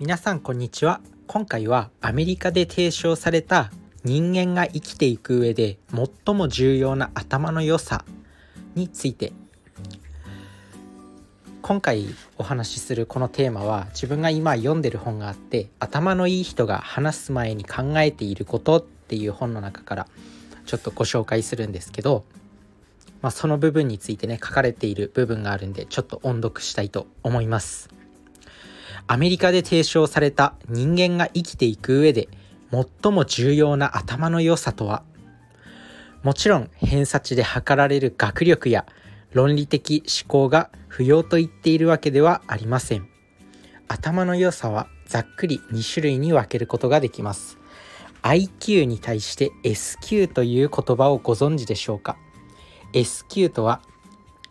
皆さんこんにちは今回はアメリカで提唱された人間が生きていく上で最も重要な頭の良さについて今回お話しするこのテーマは自分が今読んでる本があって頭のいい人が話す前に考えていることっていう本の中からちょっとご紹介するんですけど、まあ、その部分についてね書かれている部分があるんでちょっと音読したいと思います。アメリカで提唱された人間が生きていく上で最も重要な頭の良さとは？もちろん偏差値で測られる学力や論理的思考が不要と言っているわけではありません。頭の良さはざっくり2種類に分けることができます。IQ に対して SQ という言葉をご存知でしょうか？SQ とは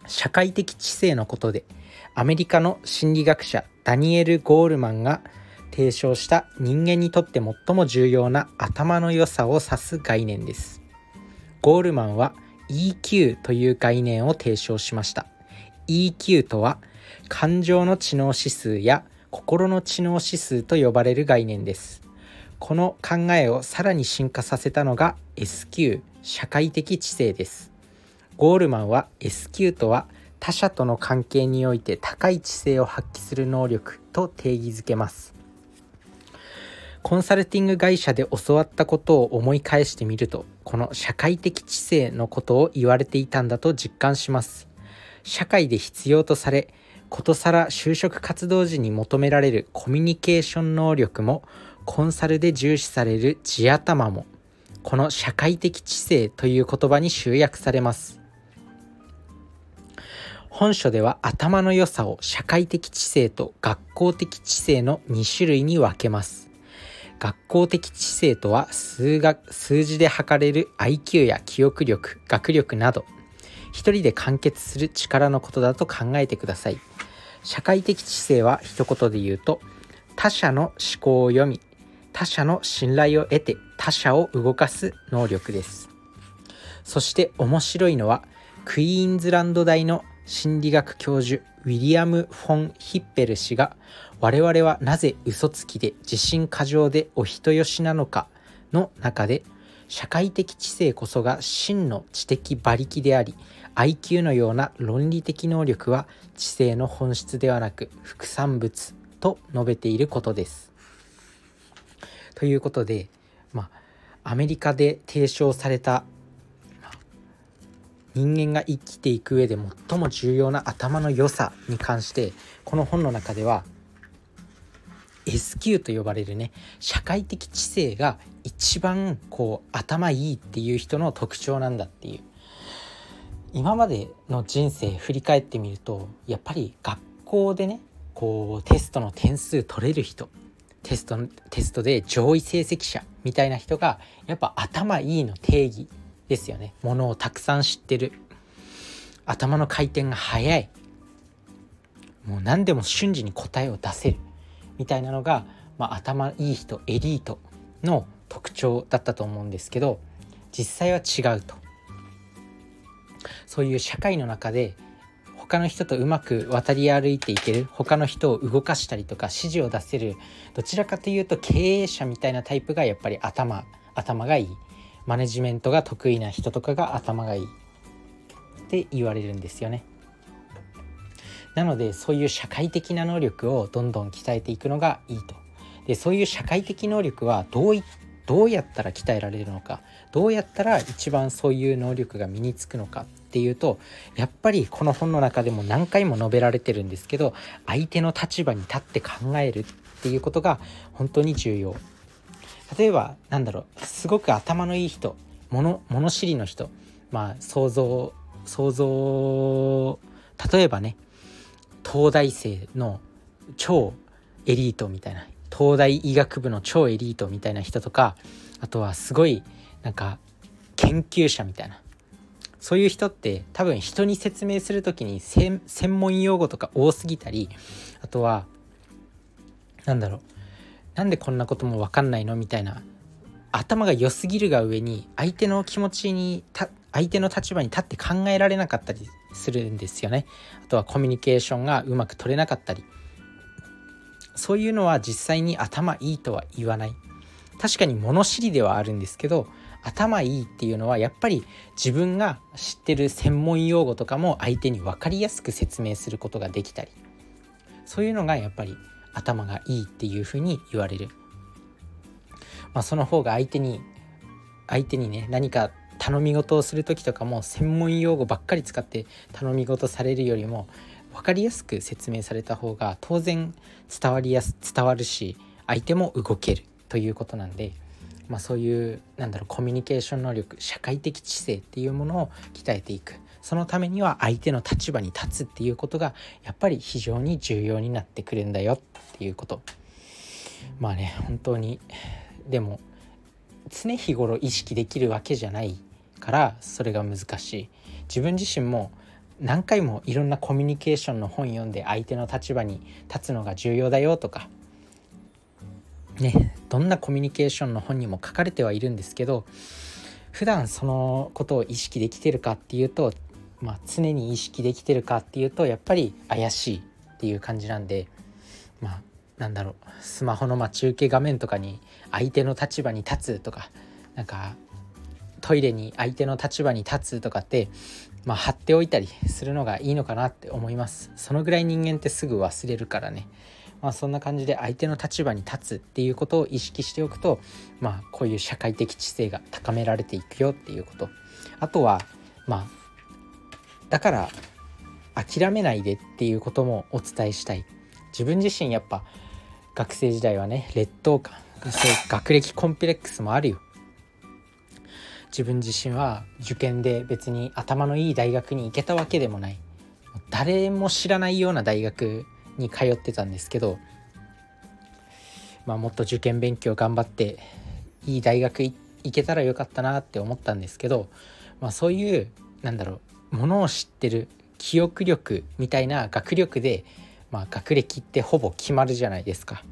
社会的知性のことでアメリカの心理学者ダニエル・ゴールマンが提唱した人間にとって最も重要な頭の良さを指す概念です。ゴールマンは EQ という概念を提唱しました。EQ とは感情の知能指数や心の知能指数と呼ばれる概念です。この考えをさらに進化させたのが SQ 社会的知性です。ゴールマンは SQ とは他者との関係において高い知性を発揮する能力と定義づけます。コンサルティング会社で教わったことを思い返してみるとこの社会的知性のことを言われていたんだと実感します。社会で必要とされことさら就職活動時に求められるコミュニケーション能力もコンサルで重視される地頭もこの社会的知性という言葉に集約されます。本書では頭の良さを社会的知性と学校的知性の2種類に分けます。学校的知性とは数学数字で測れる IQ や記憶力学力など一人で完結する力のことだと考えてください社会的知性は一言で言うと他者の思考を読み他者の信頼を得て他者を動かす能力ですそして面白いのはクイーンズランド大の心理学教授ウィリアム・フォン・ヒッペル氏が我々はなぜ嘘つきで自信過剰でお人よしなのかの中で社会的知性こそが真の知的馬力であり IQ のような論理的能力は知性の本質ではなく副産物と述べていることです。ということで、まあ、アメリカで提唱された人間が生きていく上で最も重要な頭の良さに関してこの本の中では SQ と呼ばれるね社会的知性が一番こう頭いいっていう人の特徴なんだっていう。今までの人生振り返ってみるとやっぱり学校でねこうテストの点数取れる人テストテストで上位成績者みたいな人がやっぱ頭いいの定義。ですよね。ものをたくさん知ってる。頭の回転が速い。もう何でも瞬時に答えを出せる。みたいなのが、まあ、頭いい人エリートの特徴だったと思うんですけど実際は違うと。そういう社会の中で他の人とうまく渡り歩いていける。他の人を動かしたりとか指示を出せる。どちらかというと経営者みたいなタイプがやっぱり頭頭がいい。マネジメントが得意な人とかが頭がいいって言われるんですよね。なのでそういう社会的な能力をどんどん鍛えていくのがいいと。でそういう社会的能力はどういどうやったら鍛えられるのかどうやったら一番そういう能力が身につくのかっていうとやっぱりこの本の中でも何回も述べられてるんですけど相手の立場に立って考えるっていうことが本当に重要例えばなんだろうすごく頭のいい人物物知りの人まあ想像想像例えばね東大生の超エリートみたいな東大医学部の超エリートみたいな人とかあとはすごいなんか研究者みたいなそういう人って多分人に説明する時に専門用語とか多すぎたりあとは何だろうなんでこんなことも分かんないの？みたいな。頭が良すぎるが上に相手の気持ちに相手の立場に立って考えられなかったりするんですよね。あとはコミュニケーションがうまく取れなかったり。そういうのは実際に頭いいとは言わない。確かに物知りではあるんですけど頭いいっていうのはやっぱり自分が知ってる専門用語とかも相手に分かりやすく説明することができたり。そういうのがやっぱり頭がいいっていうふうに言われる、まあ、その方が相手に相手にね何か頼み事をする時とかも専門用語ばっかり使って頼み事されるよりも分かりやすく説明された方が当然伝わりやす伝わるし相手も動けるということなんで。まあ、そういうなんだろうコミュニケーション能力社会的知性っていうものを鍛えていくそのためには相手の立場に立つっていうことがやっぱり非常に重要になってくるんだよっていうこと。まあね本当にでも常日頃意識できるわけじゃないからそれが難しい。自分自身も何回もいろんなコミュニケーションの本読んで相手の立場に立つのが重要だよとかねどんなコミュニケーションの本にも書かれてはいるんですけど普段そのことを意識できてるかっていうと、まあ、常に意識できてるかっていうとやっぱり怪しいっていう感じなんでまあなんだろうスマホの待ち受け画面とかに相手の立場に立つとかなんかトイレに相手の立場に立つとかって、まあ、貼っておいたりするのがいいのかなって思います。そのぐらい人間ってすぐ忘れるからね。まあ、そんな感じで相手の立場に立つっていうことを意識しておくと、まあ、こういう社会的知性が高められていくよっていうこと。あとはまあだから諦めないでっていうこともお伝えしたい。自分自身やっぱ学生時代はね劣等感学歴コンプレックスもあるよ。自分自身は受験で別に頭のいい大学に行けたわけでもない。誰も知らないような大学に通ってたんですけど、まあ、もっと受験勉強頑張っていい大学行けたらよかったなって思ったんですけど、まあ、そういうなんだろうものを知ってる記憶力みたいな学力で、まあ、学歴ってほぼ決まるじゃないですか。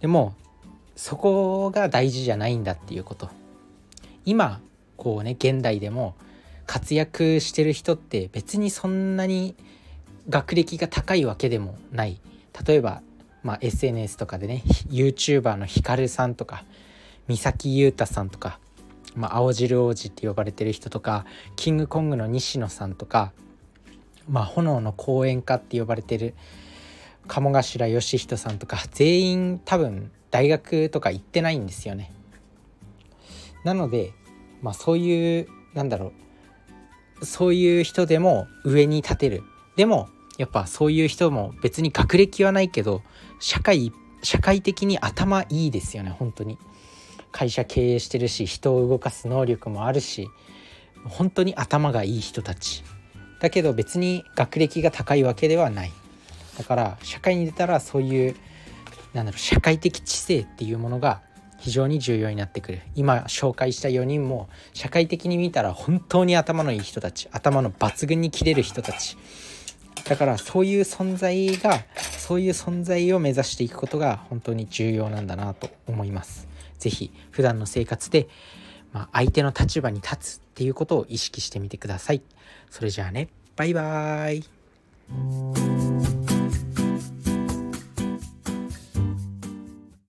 でもそこが大事じゃないんだっていうこと今こうね現代でも活躍してる人って別にそんなに学歴が高いわけでもない例えば、まあ、SNS とかでね YouTuber のヒカルさんとか三崎優太さんとか、まあ、青汁王子って呼ばれてる人とかキングコングの西野さんとか、まあ、炎の講演家って呼ばれてる鴨頭義人さんとか全員多分大学とか行ってないんですよね。なので、まあ、そういうなんだろうそういう人でも上に立てるでもやっぱそういう人も別に学歴はないけど社会社会的に頭いいですよね本当に会社経営してるし人を動かす能力もあるし本当に頭がいい人たち。だけど別に学歴が高いわけではない。だから社会に出たらそういうなんだろう社会的知性っていうものが非常に重要になってくる。今紹介した4人も社会的に見たら本当に頭のいい人たち頭の抜群に切れる人たち。だからそういう存在がそういう存在を目指していくことが本当に重要なんだなと思います。是非普段の生活で、まあ、相手の立場に立つっていうことを意識してみてください。それじゃあねバイバーイ